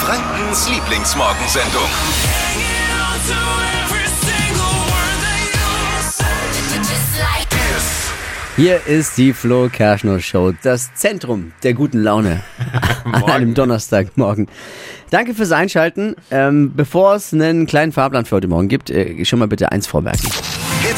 Frankens Lieblingsmorgensendung. Hier ist die Flo Kerschner Show, das Zentrum der guten Laune an einem Donnerstagmorgen. Danke fürs Einschalten. Ähm, bevor es einen kleinen Fahrplan für heute Morgen gibt, äh, schon mal bitte eins vormerken.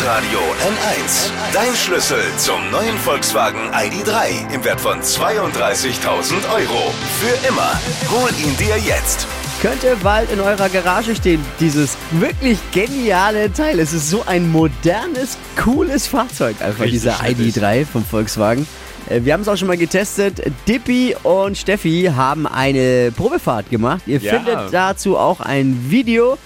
Hitradio N1. Dein Schlüssel zum neuen Volkswagen ID.3 im Wert von 32.000 Euro. Für immer. Hol ihn dir jetzt. Könnte bald in eurer Garage stehen, dieses wirklich geniale Teil. Es ist so ein modernes, cooles Fahrzeug, einfach Richtig dieser schnittig. ID3 vom Volkswagen. Äh, Wir haben es auch schon mal getestet. Dippy und Steffi haben eine Probefahrt gemacht. Ihr Ja. findet dazu auch ein Video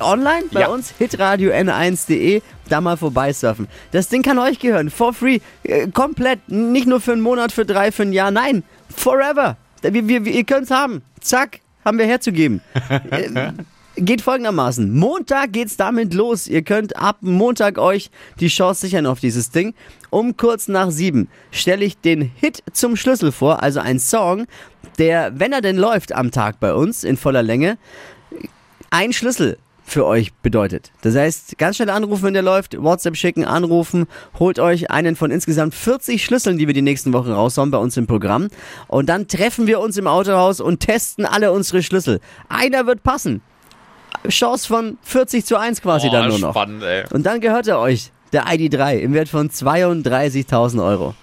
online bei Ja. uns, hitradio n1.de. Da mal vorbeisurfen. Das Ding kann euch gehören, for free, äh, komplett. Nicht nur für einen Monat, für drei, für ein Jahr, nein, forever. Wir, wir, wir, ihr könnt es haben. Zack, haben wir herzugeben. Äh, Geht folgendermaßen. Montag geht's damit los. Ihr könnt ab Montag euch die Chance sichern auf dieses Ding. Um kurz nach sieben stelle ich den Hit zum Schlüssel vor, also ein Song, der, wenn er denn läuft am Tag bei uns in voller Länge, ein Schlüssel für euch bedeutet. Das heißt, ganz schnell anrufen, wenn der läuft, WhatsApp schicken, anrufen, holt euch einen von insgesamt 40 Schlüsseln, die wir die nächsten Wochen raushauen bei uns im Programm. Und dann treffen wir uns im Autohaus und testen alle unsere Schlüssel. Einer wird passen. Chance von 40 zu 1 quasi dann nur noch. Spannend, ey. Und dann gehört er euch, der ID3, im Wert von 32.000 Euro.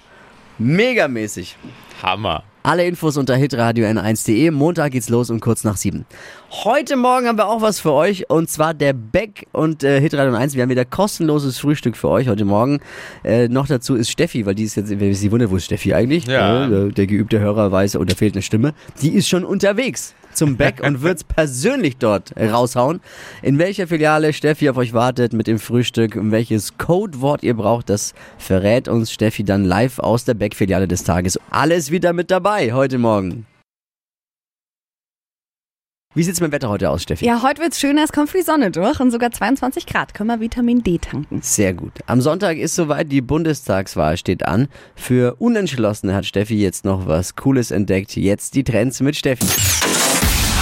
Megamäßig. Hammer. Alle Infos unter hitradio n1.de. Montag geht's los um kurz nach sieben. Heute Morgen haben wir auch was für euch und zwar der Beck und äh, Hitradio N1. Wir haben wieder kostenloses Frühstück für euch heute Morgen. Äh, noch dazu ist Steffi, weil die ist jetzt, sie wundert, wo ist Steffi eigentlich? Ja. Äh, der geübte Hörer weiß, oh, da fehlt eine Stimme. Die ist schon unterwegs zum Beck und wird's persönlich dort raushauen. In welcher Filiale Steffi auf euch wartet mit dem Frühstück und welches Codewort ihr braucht, das verrät uns Steffi dann live aus der Beck-Filiale des Tages. Alles wieder mit dabei heute Morgen. Wie sieht's mit dem Wetter heute aus, Steffi? Ja, heute wird's schöner, es kommt viel Sonne durch und sogar 22 Grad. Können wir Vitamin D tanken. Sehr gut. Am Sonntag ist soweit, die Bundestagswahl steht an. Für Unentschlossene hat Steffi jetzt noch was Cooles entdeckt. Jetzt die Trends mit Steffi.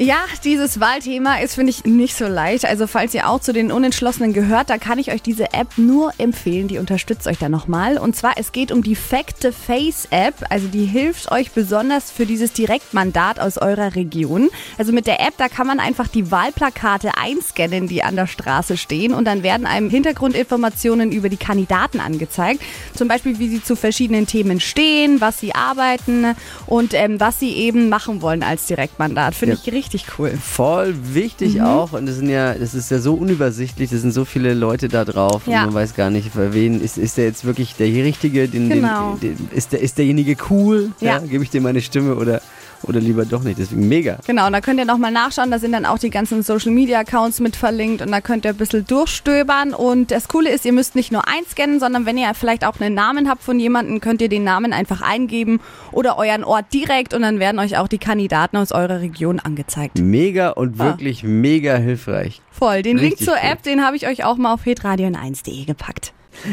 Ja, dieses Wahlthema ist, finde ich, nicht so leicht. Also falls ihr auch zu den Unentschlossenen gehört, da kann ich euch diese App nur empfehlen. Die unterstützt euch da nochmal. Und zwar, es geht um die Fact the Face App. Also die hilft euch besonders für dieses Direktmandat aus eurer Region. Also mit der App, da kann man einfach die Wahlplakate einscannen, die an der Straße stehen. Und dann werden einem Hintergrundinformationen über die Kandidaten angezeigt. Zum Beispiel, wie sie zu verschiedenen Themen stehen, was sie arbeiten und ähm, was sie eben machen wollen als Direktmandat. Finde Ja. ich richtig cool. Voll wichtig Mhm. auch. Und das sind ja, das ist ja so unübersichtlich. Das sind so viele Leute da drauf. Ja. Und man weiß gar nicht, für wen ist, ist der jetzt wirklich der Richtige? Den, Genau. den, den, ist, der, ist derjenige cool? Ja. Gebe ich dir meine Stimme oder, oder lieber doch nicht? Deswegen mega. Genau, und da könnt ihr nochmal nachschauen, da sind dann auch die ganzen Social Media Accounts mit verlinkt und da könnt ihr ein bisschen durchstöbern. Und das Coole ist, ihr müsst nicht nur einscannen, sondern wenn ihr vielleicht auch einen Namen habt von jemandem, könnt ihr den Namen einfach eingeben oder euren Ort direkt und dann werden euch auch die Kandidaten aus eurer Region angezeigt. Mega und wirklich mega hilfreich. Voll. Den Link Richtig zur cool. App, den habe ich euch auch mal auf hitradio1.de gepackt.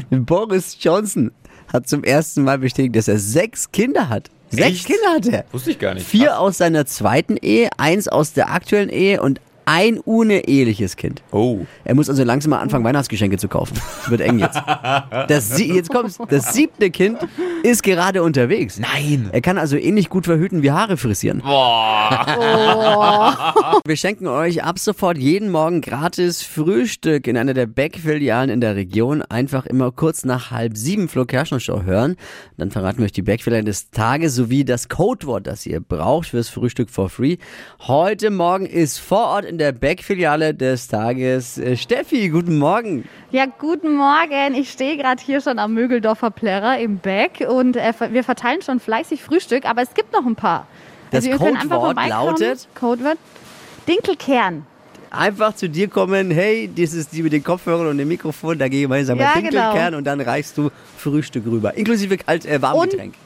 Boris Johnson hat zum ersten Mal bestätigt, dass er sechs Kinder hat. Sechs Echt? Kinder hat er. Wusste ich gar nicht. Vier Krass. aus seiner zweiten Ehe, eins aus der aktuellen Ehe und ein uneheliches Kind. Oh. Er muss also langsam mal anfangen, Weihnachtsgeschenke zu kaufen. Das wird eng jetzt. Das, sie- jetzt kommt's. Das siebte Kind ist gerade unterwegs. Nein. Er kann also ähnlich gut verhüten wie Haare frisieren. Boah. Wir schenken euch ab sofort jeden Morgen gratis Frühstück in einer der Beck-Filialen in der Region. Einfach immer kurz nach halb sieben Flo Kerschner Show hören. Dann verraten wir euch die Beck-Filialen des Tages sowie das Codewort, das ihr braucht fürs Frühstück for free. Heute Morgen ist vor Ort in der Beck-Filiale des Tages äh, Steffi. Guten Morgen. Ja, guten Morgen. Ich stehe gerade hier schon am Mögeldorfer Plärrer im Beck und äh, wir verteilen schon fleißig Frühstück, aber es gibt noch ein paar. Das ihr könnt einfach Codewort lautet? Codewort? Dinkelkern. Einfach zu dir kommen, hey, das ist die mit den Kopfhörern und dem Mikrofon, da geh gemeinsam Ja, mal Dinkelkern genau. und dann reichst du Frühstück rüber. Inklusive kalt, äh, Warmgetränk. Und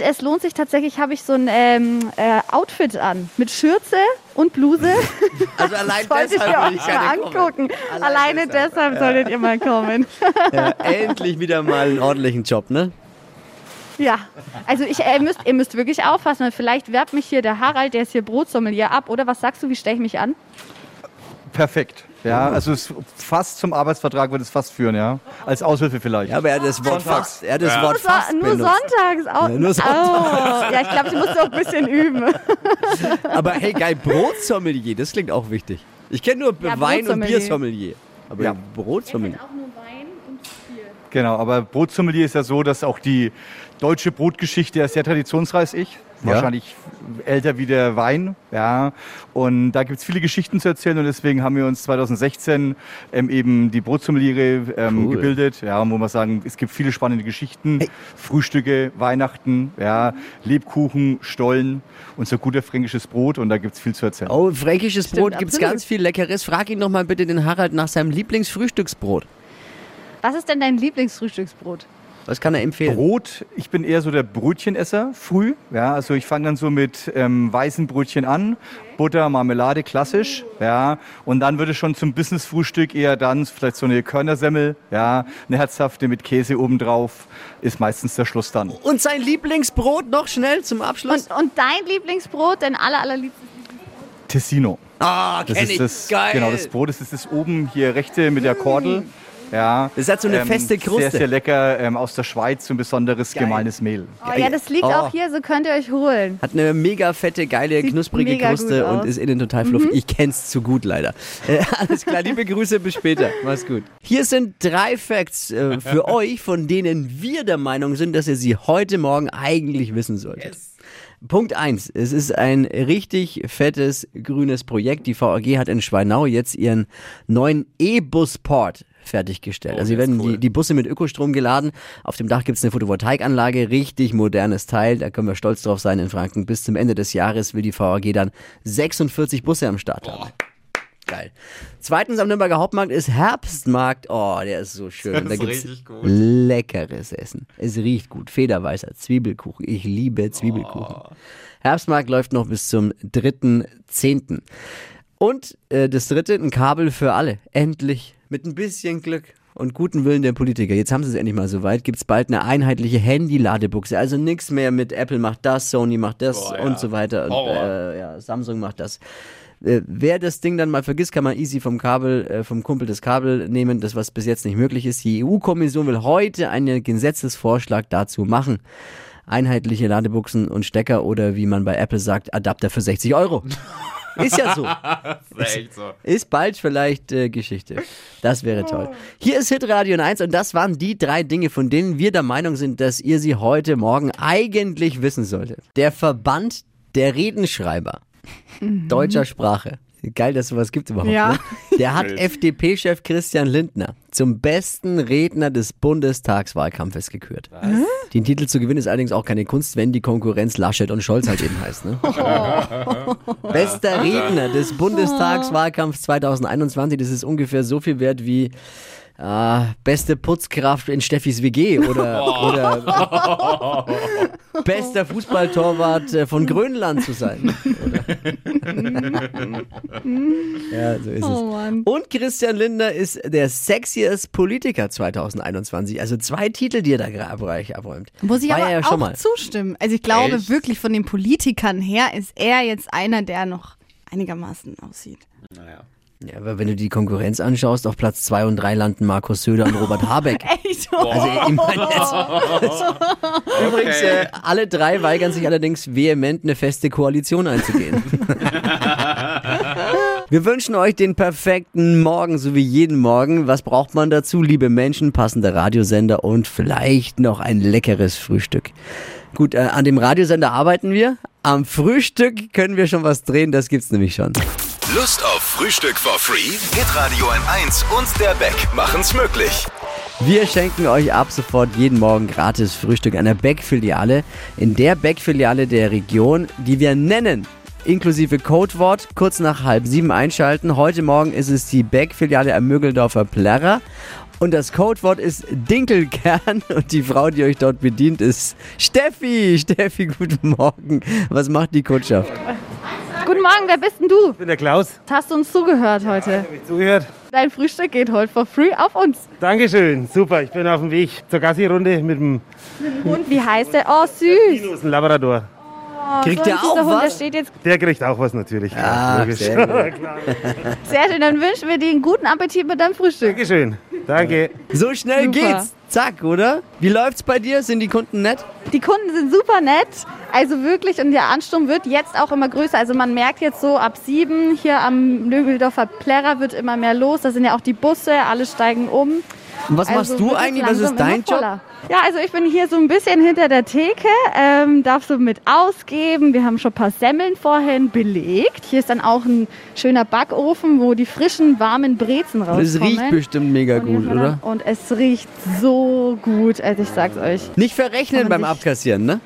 es lohnt sich tatsächlich, habe ich so ein ähm, äh, Outfit an mit Schürze und Bluse. Also allein Solltet ihr deshalb will euch mal angucken. Alleine deshalb solltet ihr mal kommen. Ja, endlich wieder mal einen ordentlichen Job, ne? Ja, also ich, ihr, müsst, ihr müsst wirklich aufpassen. weil Vielleicht werbt mich hier der Harald, der ist hier Brotsommelier, ab. Oder was sagst du, wie stelle ich mich an? Perfekt. Ja, also es fast zum Arbeitsvertrag wird es fast führen, ja. Als Aushilfe vielleicht. Ja, aber er hat das Wort Sonntags. fast. Er hat das Wort Nur, fast nur benutzt. sonntags auch. Ja, nur sonntags. Oh, ja, ich glaube, ich muss noch ein bisschen üben. Aber hey, geil, Brotsommelier, das klingt auch wichtig. Ich kenne nur Ja, Wein- und. Biersommelier. Aber Ja. Brotsommelier. auch nur Wein und Bier. Genau, aber Brotsommelier ist ja so, dass auch die deutsche Brotgeschichte ja sehr traditionsreich ist. Ja. Wahrscheinlich älter wie der Wein. Ja. Und da gibt es viele Geschichten zu erzählen und deswegen haben wir uns 2016 ähm, eben die Brotsommeliere ähm, Cool. gebildet. Ja, wo wir sagen, es gibt viele spannende Geschichten. Frühstücke, Weihnachten, ja, Lebkuchen, Stollen und so guter fränkisches Brot und da gibt es viel zu erzählen. Oh, fränkisches Brot Stimmt, gibt's absolut. ganz viel Leckeres. Frag ihn doch mal bitte den Harald nach seinem Lieblingsfrühstücksbrot. Was ist denn dein Lieblingsfrühstücksbrot? Was kann er empfehlen? Brot, ich bin eher so der Brötchenesser früh. Ja, also ich fange dann so mit ähm, weißen Brötchen an, Butter, Marmelade, klassisch. Ja, und dann würde schon zum Business-Frühstück eher dann vielleicht so eine Körnersemmel, ja, eine herzhafte mit Käse obendrauf, ist meistens der Schluss dann. Und sein Lieblingsbrot noch schnell zum Abschluss? Und, und dein Lieblingsbrot, dein aller, allerliebstes? Tessino. Ah, Das kenn ist ich. das, Geil. genau das Brot. Das ist das oben hier rechte mit der Kordel. Ja, Das hat so eine feste Kruste. Sehr, sehr lecker. Ähm, aus der Schweiz, so ein besonderes Geil. gemahlenes Mehl. Oh ja, das liegt Oh. auch hier, so könnt ihr euch holen. Hat eine mega fette, geile, Sieht knusprige Kruste und. Mhm. ist innen total fluffig. Ich kenn's zu gut leider. Äh, alles klar, liebe Grüße, bis später. Mach's gut. Hier sind drei Facts äh, für euch, von denen wir der Meinung sind, dass ihr sie heute Morgen eigentlich wissen solltet. Punkt eins: Es ist ein richtig fettes grünes Projekt. Die VAG hat in Schweinau jetzt ihren neuen E-Busport fertiggestellt. also hier werden die, die Busse mit Ökostrom geladen. Auf dem Dach gibt's eine Photovoltaikanlage, richtig modernes Teil. Da können wir stolz drauf sein in Franken. Bis zum Ende des Jahres will die VAG dann 46 Busse am Start haben. Geil. Zweitens am Nürnberger Hauptmarkt ist Herbstmarkt. Oh, der ist so schön. da gibt's leckeres Essen. Es riecht gut. Federweißer, Zwiebelkuchen. Ich liebe Zwiebelkuchen. Herbstmarkt läuft noch bis zum 3.10. Und äh, das dritte, ein Kabel für alle. Endlich. Mit ein bisschen Glück und guten Willen der Politiker. Jetzt haben sie es endlich mal soweit. Gibt es bald eine einheitliche Handy-Ladebuchse. Also nichts mehr mit Apple macht das, Sony macht das und so weiter. Und äh, ja, Samsung macht das. Äh, wer das Ding dann mal vergisst, kann man easy vom Kabel, äh, vom Kumpel das Kabel nehmen, das was bis jetzt nicht möglich ist. Die EU-Kommission will heute einen Gesetzesvorschlag dazu machen. Einheitliche Ladebuchsen und Stecker oder wie man bei Apple sagt, Adapter für 60 Euro. Ist ja so. Ist bald vielleicht äh, Geschichte. Das wäre toll. Hier ist Hitradio 1 und das waren die drei Dinge, von denen wir der Meinung sind, dass ihr sie heute Morgen eigentlich wissen solltet. Der Verband der Redenschreiber deutscher Sprache. Geil, dass sowas gibt überhaupt. Ja. Ne? Der hat FDP-Chef Christian Lindner zum besten Redner des Bundestagswahlkampfes gekürt. Den Titel zu gewinnen ist allerdings auch keine Kunst, wenn die Konkurrenz Laschet und Scholz halt eben heißt. Ne? Bester Redner des Bundestagswahlkampfs 2021. Das ist ungefähr so viel wert wie äh, beste Putzkraft in Steffis WG oder, oder bester Fußballtorwart äh, von Grönland zu sein. Ja, so ist Oh es. Mann. Und Christian Lindner ist der sexiest Politiker 2021. Also zwei Titel, die er da gerade abräumt. Muss ich War aber er ja auch schon mal. zustimmen. Also ich glaube Echt? wirklich von den Politikern her ist er jetzt einer, der noch einigermaßen aussieht. Naja. Ja, aber wenn du die Konkurrenz anschaust, auf Platz 2 und 3 landen Markus Söder und Robert Habeck. Echt? Also ich meine jetzt. Übrigens, äh, alle drei weigern sich allerdings vehement, eine feste Koalition einzugehen. Wir wünschen euch den perfekten Morgen, so wie jeden Morgen. Was braucht man dazu? Liebe Menschen, passende Radiosender und vielleicht noch ein leckeres Frühstück. Gut, äh, an dem Radiosender arbeiten wir. Am Frühstück können wir schon was drehen, das gibt's nämlich schon. Lust auf Frühstück for free? Hitradio N1 und der Beck machen's möglich. Wir schenken euch ab sofort jeden Morgen gratis Frühstück an der Beck-Filiale. In der Beck-Filiale der Region, die wir nennen. Inklusive Codewort, kurz nach halb sieben einschalten. Heute Morgen ist es die Beck-Filiale am Mögeldorfer Plärrer. Und das Codewort ist Dinkelkern und die Frau, die euch dort bedient, ist Steffi. Steffi, guten Morgen. Was macht die Kundschaft? Guten Morgen, wer bist denn du? Ich bin der Klaus. Hast du uns zugehört heute? Hab ich zugehört? Dein Frühstück geht heute for free auf uns. Dankeschön, super. Ich bin auf dem Weg zur Gassi-Runde mit dem Und wie heißt der? Oh, süß. Minus, ein Labrador. Kriegt so der ein süßer auch Hund, Der was? steht jetzt Der kriegt auch was natürlich. Ah, logisch. sehr gut. sehr schön. Dann wünschen wir dir einen guten Appetit mit deinem Frühstück. Dankeschön. Danke. So schnell Super. geht's. Zack, oder? Wie läuft's bei dir? Sind die Kunden nett? Die Kunden sind super nett. Also wirklich, und der Ansturm wird jetzt auch immer größer. Also man merkt jetzt so ab sieben hier am Nöbeldorfer Plärrer wird immer mehr los. Da sind ja auch die Busse, alle steigen um. Und was Also machst du es eigentlich? Was ist dein Job? Ja, also ich bin hier so ein bisschen hinter der Theke, ähm, darf so mit ausgeben. Wir haben schon ein paar Semmeln vorhin belegt. Hier ist dann auch ein schöner Backofen, wo die frischen, warmen Brezen rauskommen. Das riecht bestimmt mega gut, oder? Und es riecht so gut, also ich sag's euch. Nicht verrechnen beim Abkassieren, ne?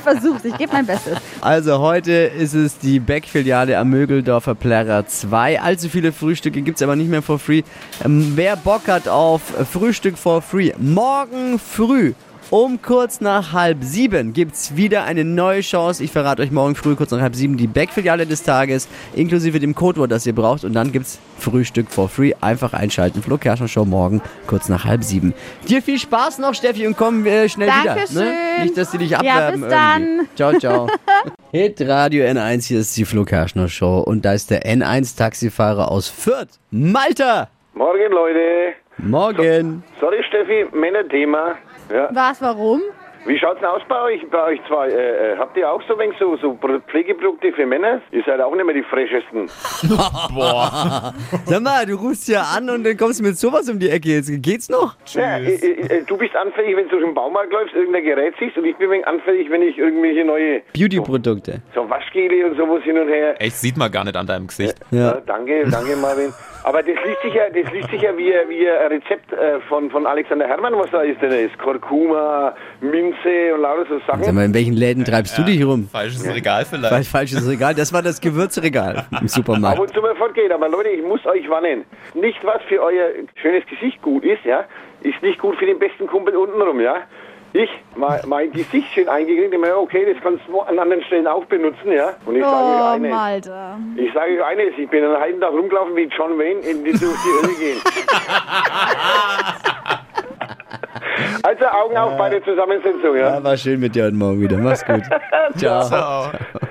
Ich versuch's, ich gebe mein Bestes. Also heute ist es die Beck-Filiale am Mögeldorfer Plärrer 2. Allzu viele Frühstücke gibt es aber nicht mehr for free. Ähm, wer Bock hat auf Frühstück for free, morgen früh um kurz nach halb sieben gibt es wieder eine neue Chance. Ich verrate euch morgen früh kurz nach halb sieben die Beck-Filiale des Tages, inklusive dem Codewort, das ihr braucht. Und dann gibt es Frühstück for free. Einfach einschalten. Flo Kerschner Show morgen kurz nach halb sieben. Dir viel Spaß noch, Steffi, und komm äh, schnell wieder. Dankeschön. Ne? Nicht, dass die dich Ja, abwerben bis irgendwie. Ciao, ciao. Hit Radio N1, hier ist die Flo Kerschner Show und da ist der N1-Taxifahrer aus Fürth, Malta. Morgen, Leute. Morgen. Sorry, Steffi, Männerthema. Ja. Was, warum? Wie schaut's denn aus bei euch, bei euch zwei? Äh, äh, habt ihr auch so wenig so, so Pro- Pflegeprodukte für Männer? Ihr seid auch nicht mehr die freschesten. Sag mal, du rufst ja an und dann kommst du mit sowas um die Ecke. Jetzt geht's noch? Ja, äh, äh, du bist anfällig, wenn du durch den Baumarkt läufst, irgendein Gerät siehst und ich bin wenig anfällig, wenn ich irgendwelche neue Beauty-Produkte. so Waschgele und sowas hin und her. Echt, sieht man gar nicht an deinem Gesicht. Ja. Ja, danke, danke Marvin. Aber das liest sich ja, das liest sich ja wie, wie ein Rezept äh, von, von Alexander Herrmann, was da ist denn da ist. Kurkuma, Minze und lauter so Sachen. Sag mal, in welchen Läden treibst du dich rum? Falsches Regal vielleicht. Falsch, falsches Regal. Das war das Gewürzregal im Ab Supermarkt. und zu mal fortgeht, aber Leute, ich muss euch warnen. Nicht was für euer schönes Gesicht gut ist, ja, ist nicht gut für den besten Kumpel untenrum, ja. Ich, mein, mein Gesicht schön eingekriegt, ich meine, okay, das kannst du an anderen Stellen auch benutzen, ja. Und ich sage euch Oh, eines, Malta. ich sage euch eines, ich bin einen halben Tag rumgelaufen wie John Wayne in die, durch die Hölle gehen. also Augen auf bei der Zusammensetzung, ja. Ja, war schön mit dir heute Morgen wieder. Mach's gut. Ciao. Die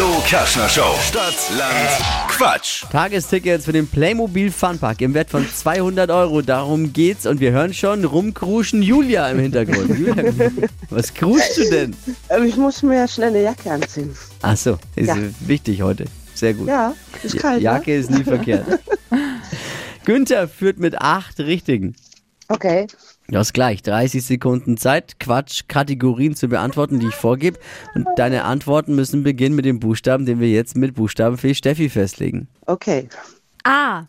Flo Kerschner Show. Stadt, Land, Quatsch. Tagestickets für den Playmobil Funpark im Wert von 200 Euro. Darum geht's. Und wir hören schon rumkruschen Julia im Hintergrund. Julia, was kruschst du denn? Ähm, Ich muss mir schnell eine Jacke anziehen. Ach so, ist Ja. wichtig heute. Sehr gut. Ja, ist kalt. Jacke ist nie verkehrt. Günther führt mit acht Richtigen. Ne? Okay. Du hast gleich 30 Sekunden Zeit, Quatsch, Kategorien zu beantworten, die ich vorgebe. Und deine Antworten müssen beginnen mit dem Buchstaben, den wir jetzt mit Buchstaben für Steffi festlegen. Okay. A.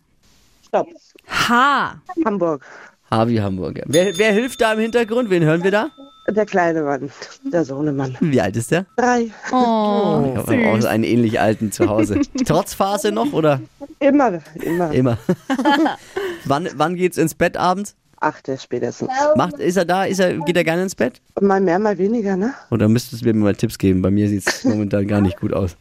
Stopp. H. Hamburg. Harvey Hamburger. Wer, wer hilft da im Hintergrund? Wen hören wir da? Der kleine Mann. Der Sohnemann. Wie alt ist der? Drei. Oh, Ich habe auch einen ähnlich alten zu Hause. Trotz Phase noch oder Immer, immer. immer? wann, wann geht's ins Bett abends? Achte spätestens. Macht, ist er da? Ist er, geht er gerne ins Bett? Mal mehr, mal weniger, ne? Oder müsstest du mir mal Tipps geben? Bei mir sieht es momentan gar nicht gut aus.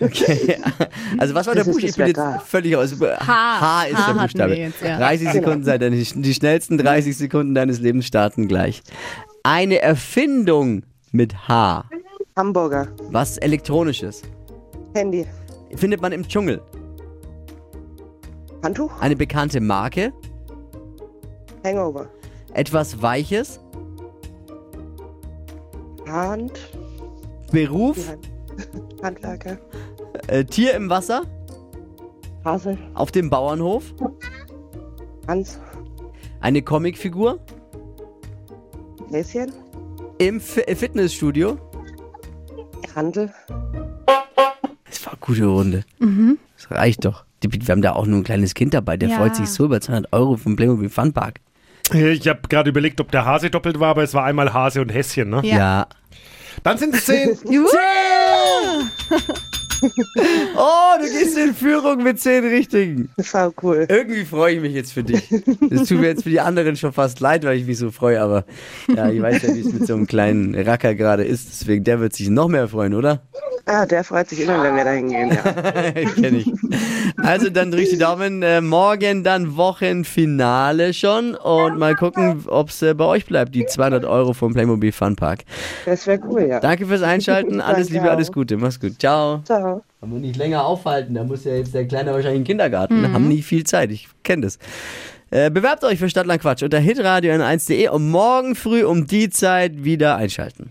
Okay. Also was war der Das ist Buchstabe? Ich das bin jetzt völlig aus. H, H ist H der Buchstabe. jetzt, ja. 30 Sekunden Zeit. Die, die schnellsten 30 Sekunden deines Lebens starten gleich. Eine Erfindung mit H. Hamburger. Was Elektronisches. Handy. Findet man im Dschungel. Handtuch. Eine bekannte Marke. Hangover. Etwas Weiches. Hand. Beruf. Hand. Handwerker. Äh, Tier im Wasser. Hase. Auf dem Bauernhof. Hans. Eine Comicfigur. Häschen. Im Fi äh, Fitnessstudio. Handel. Das war eine gute Runde. Das reicht doch. Die- Wir haben da auch nur ein kleines Kind dabei, der Ja. freut sich so über 200 Euro vom Playmobil Funpark. Ich habe gerade überlegt, ob der Hase doppelt war, aber es war einmal Hase und Häschen. Ne? Ja. Dann sind es zehn. Oh, du gehst in Führung mit 10 Richtigen. Das war cool. Irgendwie freue ich mich jetzt für dich. Es tut mir jetzt für die anderen schon fast leid, weil ich mich so freue, aber ja, ich weiß ja, wie es mit so einem kleinen Racker gerade ist. Deswegen, der wird sich noch mehr freuen, oder? Ah, der freut sich immer, wenn wir da hingehen. Ja. Kenn ich. Also dann drückt die Daumen. Äh, morgen dann Wochenfinale schon. Und mal gucken, ob es äh, bei euch bleibt. Die 200 Euro vom Playmobil Funpark. Das wäre cool, ja. Danke fürs Einschalten. Alles Liebe, alles. Gute. Mach's gut. Ciao. Ciao. Man nicht länger aufhalten. Da muss ja jetzt der Kleine wahrscheinlich in den Kindergarten. Haben nicht viel Zeit. Ich kenne das. Äh, bewerbt euch für Stadtland Quatsch unter hitradio n1.de und morgen früh um die Zeit wieder einschalten.